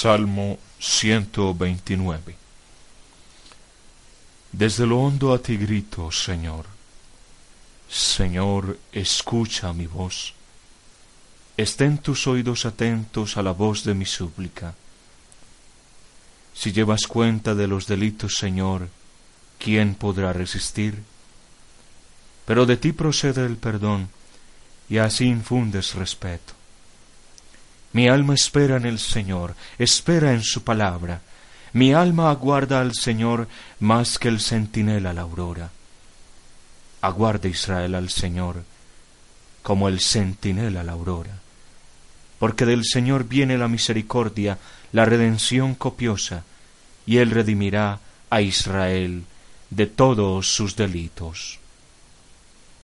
Salmo 129 Desde lo hondo a ti grito, Señor. Señor, escucha mi voz. Estén tus oídos atentos a la voz de mi súplica. Si llevas cuenta de los delitos, Señor, ¿quién podrá resistir? Pero de ti procede el perdón, y así infundes respeto. Mi alma espera en el Señor, espera en su palabra. Mi alma aguarda al Señor más que el centinela la aurora. Aguarda Israel al Señor como el centinela la aurora. Porque del Señor viene la misericordia, la redención copiosa, y Él redimirá a Israel de todos sus delitos.